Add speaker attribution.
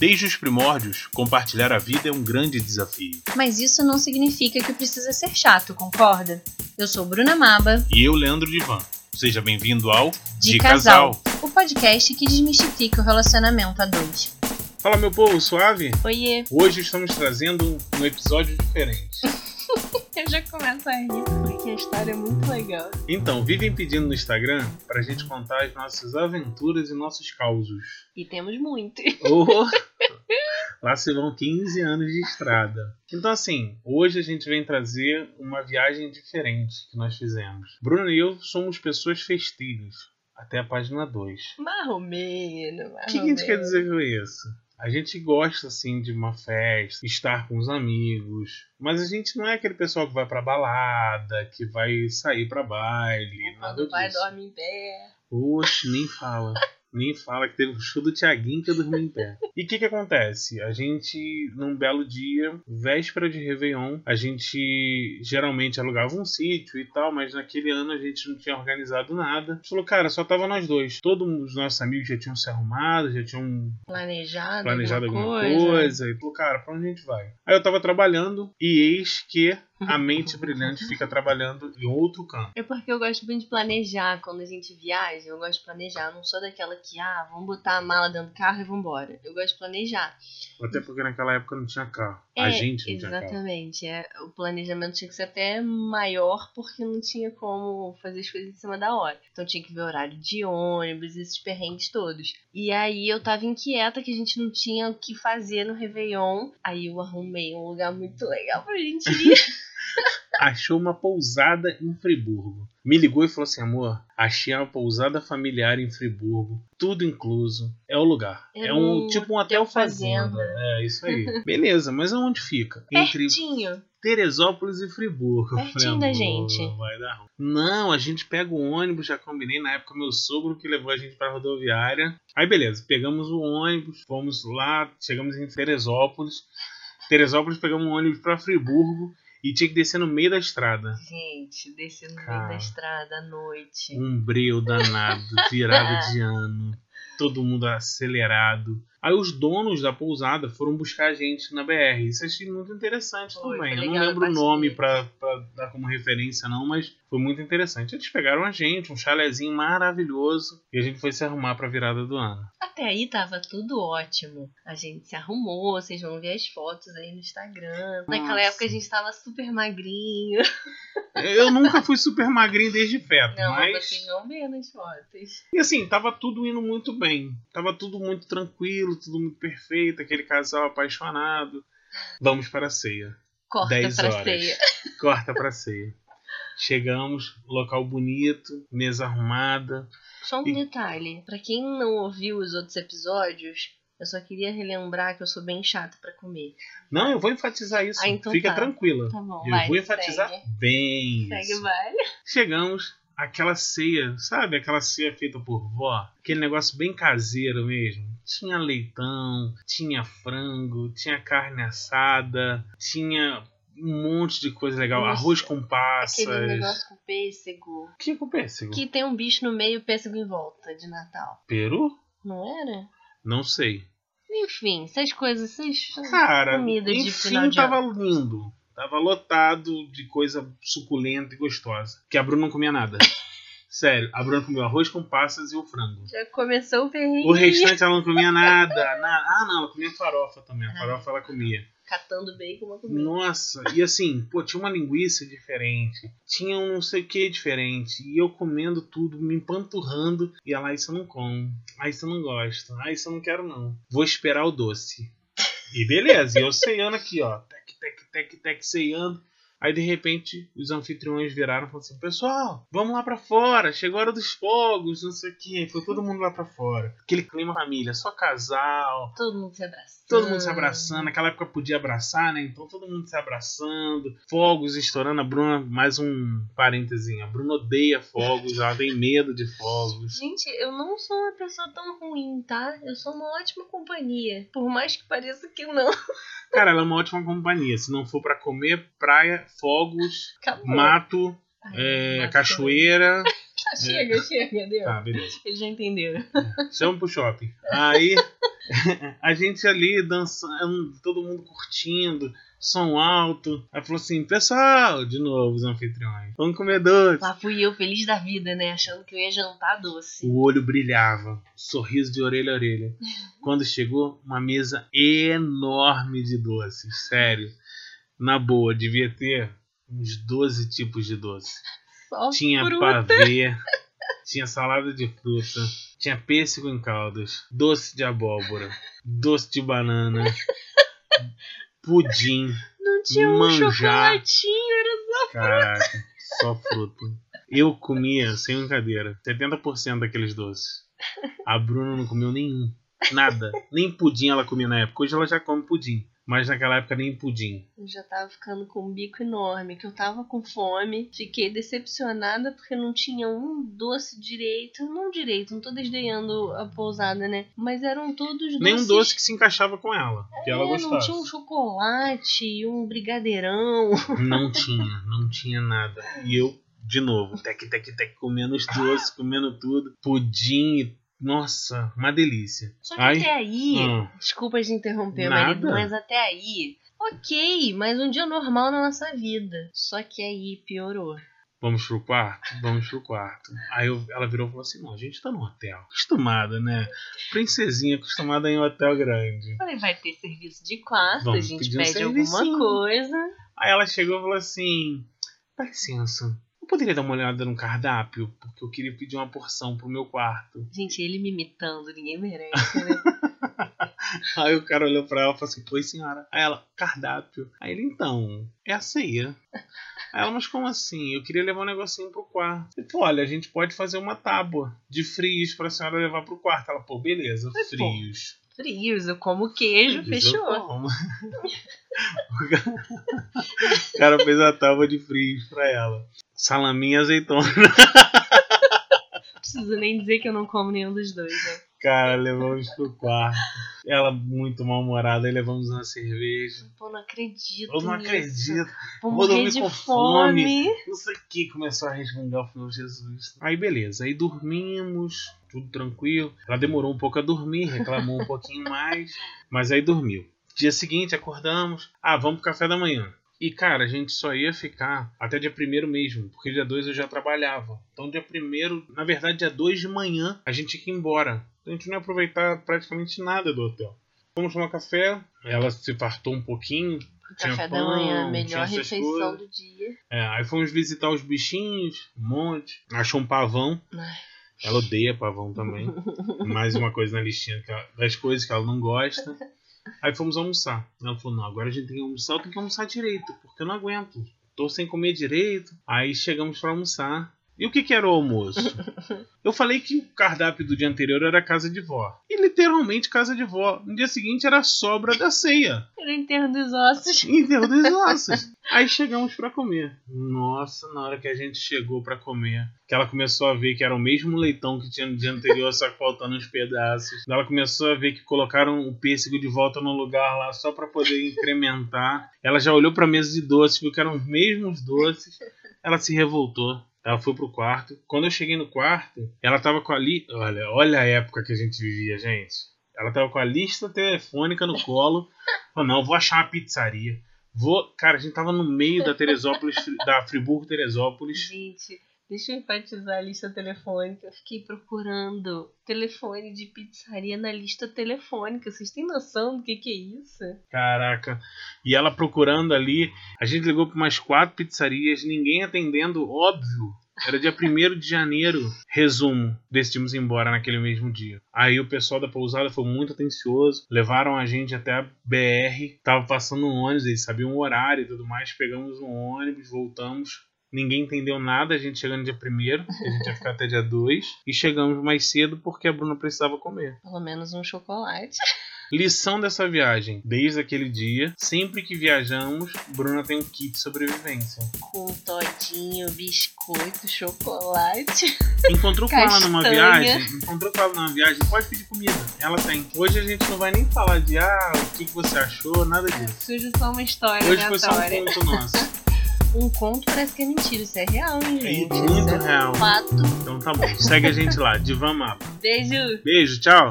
Speaker 1: Desde os primórdios, compartilhar a vida é um grande desafio.
Speaker 2: Mas isso não significa que precisa ser chato, concorda? Eu sou Bruna Maba.
Speaker 1: E eu, Leandro Divan. Seja bem-vindo ao
Speaker 2: De, Casal, o podcast que desmistifica o relacionamento a dois.
Speaker 1: Fala, meu povo, suave?
Speaker 2: Oiê!
Speaker 1: Hoje estamos trazendo um episódio diferente.
Speaker 2: Eu já começo a rir porque a história é muito legal.
Speaker 1: Então, vivem pedindo no Instagram pra gente contar as nossas aventuras e nossos causos.
Speaker 2: E temos muito.
Speaker 1: Oh, lá se vão 15 anos de estrada. Então, assim, hoje a gente vem trazer uma viagem diferente que nós fizemos. Bruno e eu somos pessoas festeiras. Até a página 2.
Speaker 2: Marromeno,
Speaker 1: O que, a gente quer dizer com isso? A gente gosta, assim, de uma festa, estar com os amigos, mas a gente não é aquele pessoal que vai pra balada, que vai sair pra baile, nada
Speaker 2: Quando vai,
Speaker 1: disso.
Speaker 2: dorme em pé.
Speaker 1: Oxe, nem fala. Nem fala que teve um show do Tiaguinho que eu dormi em pé. E o que que acontece? A gente, num belo dia, véspera de Réveillon, a gente geralmente alugava um sítio e tal, mas naquele ano a gente não tinha organizado nada. A gente falou, cara, só tava nós dois. Todos os nossos amigos já tinham se arrumado, já tinham
Speaker 2: Planejado,
Speaker 1: planejado
Speaker 2: alguma,
Speaker 1: alguma coisa. E falou, cara, pra onde a gente vai? Aí eu tava trabalhando e eis que a mente brilhante fica trabalhando em outro canto.
Speaker 2: É porque eu gosto muito de planejar. Quando a gente viaja, eu gosto de planejar. Eu não sou daquela que, ah, vamos botar a mala dentro do carro e vambora. Eu gosto de planejar.
Speaker 1: Até porque naquela época não tinha carro.
Speaker 2: É,
Speaker 1: a gente não tinha carro.
Speaker 2: Exatamente. É, o planejamento tinha que ser até maior porque não tinha como fazer as coisas em cima da hora. Então tinha que ver horário de ônibus, esses perrengues todos. E aí eu tava inquieta que a gente não tinha o que fazer no Réveillon. Aí eu arrumei um lugar muito legal pra gente ir.
Speaker 1: Achou uma pousada em Friburgo. Me ligou e falou assim: amor, achei uma pousada familiar em Friburgo, tudo incluso. É o lugar.
Speaker 2: Era
Speaker 1: é um tipo um hotel fazenda.
Speaker 2: fazenda.
Speaker 1: É isso aí. Beleza, mas aonde fica? Entre
Speaker 2: Pertinho.
Speaker 1: Teresópolis e Friburgo.
Speaker 2: Pertinho da
Speaker 1: "Amor,
Speaker 2: gente."
Speaker 1: Vai dar ruim. Não, a gente pega o ônibus, já combinei na época meu sogro que levou a gente pra rodoviária. Aí beleza, pegamos o ônibus, fomos lá, chegamos em Teresópolis. Teresópolis pegamos um ônibus pra Friburgo e tinha que descer no meio da estrada.
Speaker 2: Gente, descendo no meio
Speaker 1: Cara.
Speaker 2: da estrada à noite.
Speaker 1: Um breu danado, virado de ano, todo mundo acelerado. Aí os donos da pousada foram buscar a gente na BR. Isso achei muito interessante
Speaker 2: Foi,
Speaker 1: também.
Speaker 2: foi
Speaker 1: Eu não lembro o nome pra dar como referência, não, mas foi muito interessante. Eles pegaram a gente, um chalezinho maravilhoso, e a gente foi se arrumar pra virada do ano.
Speaker 2: Até aí tava tudo ótimo. A gente se arrumou, vocês vão ver as fotos aí no Instagram. Naquela
Speaker 1: Nossa.
Speaker 2: época a gente tava super magrinho.
Speaker 1: Eu nunca fui super magrinho desde feto,
Speaker 2: Não, mas fotos.
Speaker 1: E assim, tava tudo indo muito bem. Tava tudo muito tranquilo, tudo muito perfeito, aquele casal apaixonado. Vamos para a ceia.
Speaker 2: Corta
Speaker 1: 10
Speaker 2: pra
Speaker 1: horas.
Speaker 2: ceia.
Speaker 1: Corta pra ceia. Chegamos, local bonito, mesa arrumada.
Speaker 2: Só um
Speaker 1: E-
Speaker 2: detalhe, pra quem não ouviu os outros episódios, eu só queria relembrar que eu sou bem chata pra comer.
Speaker 1: Não, eu vou enfatizar isso.
Speaker 2: Ah, então
Speaker 1: Fica
Speaker 2: tá.
Speaker 1: tranquila.
Speaker 2: Tá bom,
Speaker 1: eu
Speaker 2: vai,
Speaker 1: vou enfatizar
Speaker 2: segue.
Speaker 1: bem
Speaker 2: Segue
Speaker 1: isso.
Speaker 2: o baile.
Speaker 1: Chegamos, aquela ceia, sabe? Aquela ceia feita por vó. Aquele negócio bem caseiro mesmo. Tinha leitão, tinha frango, tinha carne assada, tinha um monte de coisa legal.
Speaker 2: Nossa,
Speaker 1: Arroz com passas.
Speaker 2: Aquele negócio com pêssego.
Speaker 1: Que com pêssego?
Speaker 2: Que tem um bicho no meio e pêssego em volta de Natal.
Speaker 1: Peru?
Speaker 2: Não era?
Speaker 1: Não sei.
Speaker 2: Enfim, essas coisas, essas
Speaker 1: Cara,
Speaker 2: comida de
Speaker 1: enfim,
Speaker 2: final de
Speaker 1: tava
Speaker 2: ano.
Speaker 1: lindo. Tava lotado de coisa suculenta e gostosa. Que a Bruna não comia nada. Sério, a Bruna comeu arroz com passas e o frango.
Speaker 2: Já começou o perrengue.
Speaker 1: O restante ela não comia nada. Na- Ah, não, ela comia farofa também. A
Speaker 2: Ah.
Speaker 1: farofa ela comia.
Speaker 2: Catando bacon.
Speaker 1: Nossa, e assim, pô, tinha uma linguiça diferente. Tinha um não sei o que diferente. E eu comendo tudo, me empanturrando. E ela, "Ah, isso eu não como. Ah, isso eu não gosto. Ah, isso eu não quero não. Vou esperar o doce. E beleza, e eu ceiando aqui, ó. Tec, tec, tec, tec, ceiando. Aí de repente os anfitriões viraram e falaram assim: Pessoal, vamos lá pra fora, chegou a hora dos fogos, não sei o que. Foi todo mundo lá pra fora. Aquele clima família, só casal,
Speaker 2: Todo mundo se abraçando.
Speaker 1: todo mundo se abraçando. Naquela época podia abraçar, né? Então todo mundo se abraçando, fogos estourando. A Bruna, mais um parênteses: a Bruna odeia fogos, ela tem medo de fogos.
Speaker 2: Gente, eu não sou uma pessoa tão ruim, tá? Eu sou uma ótima companhia. Por mais que pareça que não.
Speaker 1: Cara, ela é uma ótima companhia. Se não for pra comer, praia, fogos,
Speaker 2: Acabou.
Speaker 1: mato, é, cachoeira.
Speaker 2: Chega, chega, deu.
Speaker 1: Tá, beleza.
Speaker 2: Eles já entenderam.
Speaker 1: Chama pro shopping. Aí, a gente ali dançando, todo mundo curtindo, som alto. Aí falou assim: pessoal, de novo os anfitriões, vamos comer doce.
Speaker 2: Lá fui eu, feliz da vida, né? Achando que eu ia jantar doce.
Speaker 1: O olho brilhava, sorriso de orelha a orelha. Quando chegou, uma mesa enorme de doces, sério. Na boa, devia ter uns 12 tipos de doce.
Speaker 2: Só
Speaker 1: Tinha
Speaker 2: fruta.
Speaker 1: pavê, tinha salada de fruta, tinha pêssego em caldas, doce de abóbora, doce de banana, pudim,
Speaker 2: Não tinha um
Speaker 1: manjar.
Speaker 2: chocolatinho, era
Speaker 1: caraca, só fruta. Eu comia, sem brincadeira, 70% daqueles doces. A Bruna não comeu nenhum. Nada. Nem pudim ela comia na época. Hoje ela já come pudim. Mas naquela época nem pudim.
Speaker 2: Eu já tava ficando com um bico enorme, que eu tava com fome. Fiquei decepcionada porque não tinha um doce direito. Não direito, não tô desdenhando a pousada, né? Mas eram todos doces.
Speaker 1: Nem um doce que se encaixava com ela. Que ela
Speaker 2: É,
Speaker 1: gostava.
Speaker 2: não tinha um chocolate, um brigadeirão.
Speaker 1: Não tinha, não tinha nada. E eu, de novo, tec, tec, tec, comendo os doces, comendo tudo. Pudim, nossa, uma delícia.
Speaker 2: Só que
Speaker 1: Ai,
Speaker 2: até aí,
Speaker 1: hum,
Speaker 2: desculpa de interromper,
Speaker 1: Nada.
Speaker 2: marido, mas até aí, ok, mais um dia normal na nossa vida. Só que aí piorou.
Speaker 1: vamos pro quarto? Vamos pro quarto. Aí eu- ela virou e falou assim: não, a gente tá no hotel. Acostumada, né? Princesinha acostumada em hotel grande.
Speaker 2: Falei, vai ter serviço de quarto,
Speaker 1: Vamos
Speaker 2: a gente
Speaker 1: pedir um
Speaker 2: pede alguma coisa.
Speaker 1: Aí ela chegou e falou assim: dá licença. Eu poderia dar uma olhada no cardápio? Porque eu queria pedir uma porção pro meu quarto.
Speaker 2: Gente, ele me imitando, ninguém merece, né?
Speaker 1: Aí o cara olhou pra ela e falou assim: Pois senhora. Aí ela, cardápio. Aí ele, então, é a ceia. Aí ela, mas como assim? Eu queria levar um negocinho pro quarto. Ele falou: Olha, a gente pode fazer uma tábua de frios pra senhora levar pro quarto. Ela, pô, beleza,
Speaker 2: Mas, pô,
Speaker 1: frios.
Speaker 2: Frios, eu como queijo,
Speaker 1: Frios eu
Speaker 2: fechou.
Speaker 1: como. o cara fez a tábua de frios pra ela. Salaminha e azeitona.
Speaker 2: Não preciso nem dizer que eu não como nenhum dos dois, né?
Speaker 1: Cara, levamos pro quarto. Ela muito mal-humorada, aí levamos uma cerveja.
Speaker 2: Pô, não acredito.
Speaker 1: Eu não
Speaker 2: nisso.
Speaker 1: acredito.
Speaker 2: Vou
Speaker 1: Vou dormir com
Speaker 2: fome.
Speaker 1: Não sei o que, começou a resmungar o Senhor Jesus. Aí beleza, aí dormimos, tudo tranquilo. Ela demorou um pouco a dormir, reclamou um pouquinho mais, mas aí dormiu. Dia seguinte acordamos, ah, vamos pro café da manhã. E cara, a gente só ia ficar até dia primeiro mesmo, porque dia 2 eu já trabalhava. Então dia primeiro, na verdade dia 2 de manhã, a gente tinha ir embora. Então a gente não ia aproveitar praticamente nada do hotel. Fomos tomar café, ela se fartou um pouquinho, tinha
Speaker 2: Café da
Speaker 1: pão,
Speaker 2: manhã,
Speaker 1: tinha
Speaker 2: melhor refeição
Speaker 1: coisas.
Speaker 2: do dia.
Speaker 1: É, aí fomos visitar os bichinhos, um monte. Achou um pavão.
Speaker 2: Ai.
Speaker 1: Ela odeia pavão também. Mais uma coisa na listinha ela- das coisas que ela não gosta. Aí fomos almoçar. Ela falou: não, agora a gente tem que almoçar, eu tenho que almoçar direito, porque eu não aguento. Tô sem comer direito. Aí chegamos pra almoçar. E o que, que era o almoço? Eu falei que o cardápio do dia anterior era casa de vó. E literalmente casa de vó. No dia seguinte era a sobra da ceia.
Speaker 2: Era enterro dos ossos.
Speaker 1: Enterro dos ossos. Aí chegamos pra comer. Nossa, na hora que a gente chegou pra comer, que ela começou a ver que era o mesmo leitão que tinha no dia anterior, só que faltando uns pedaços. Ela começou a ver que colocaram o pêssego de volta no lugar lá só pra poder incrementar. Ela já olhou pra mesa de doces, viu que eram os mesmos doces. Ela se revoltou. Ela foi pro quarto. Quando eu cheguei no quarto, ela tava com a li... Olha, olha a época que a gente vivia, gente. Ela tava com a lista telefônica no colo. Falou, não, vou achar uma pizzaria. Vou. Cara, a gente tava no meio da Teresópolis, da Friburgo Teresópolis.
Speaker 2: Gente, deixa eu enfatizar a lista telefônica. Eu fiquei procurando telefone de pizzaria na lista telefônica. Vocês têm noção do que, que é isso?
Speaker 1: Caraca. E ela procurando ali. A gente ligou pra umas quatro pizzarias, ninguém atendendo, óbvio. Era dia 1 de janeiro. Resumo, decidimos ir embora naquele mesmo dia. Aí o pessoal da pousada foi muito atencioso. Levaram a gente até a BR. Tava passando um ônibus, eles sabiam o horário e tudo mais. Pegamos um ônibus, voltamos. Ninguém entendeu nada, a gente chegando dia 1 a gente ia ficar até dia 2. E chegamos mais cedo porque a Bruna precisava comer.
Speaker 2: Pelo menos um chocolate.
Speaker 1: Lição dessa viagem: desde aquele dia, sempre que viajamos, Bruna tem um kit sobrevivência.
Speaker 2: Com todinho, biscoito, chocolate.
Speaker 1: Encontrou com ela numa viagem, encontrou com ela numa viagem, pode pedir comida. Ela tem. Hoje a gente não vai nem falar de ah, o que, que você achou, nada disso.
Speaker 2: Hoje é só uma história
Speaker 1: Hoje foi só um conto nosso.
Speaker 2: Um conto parece que é mentira. Isso é real, hein,
Speaker 1: É
Speaker 2: gente?
Speaker 1: muito
Speaker 2: Isso é
Speaker 1: real.
Speaker 2: fato.
Speaker 1: Então tá bom. Segue a gente lá, Divan Mapa.
Speaker 2: Beijo.
Speaker 1: Beijo, tchau.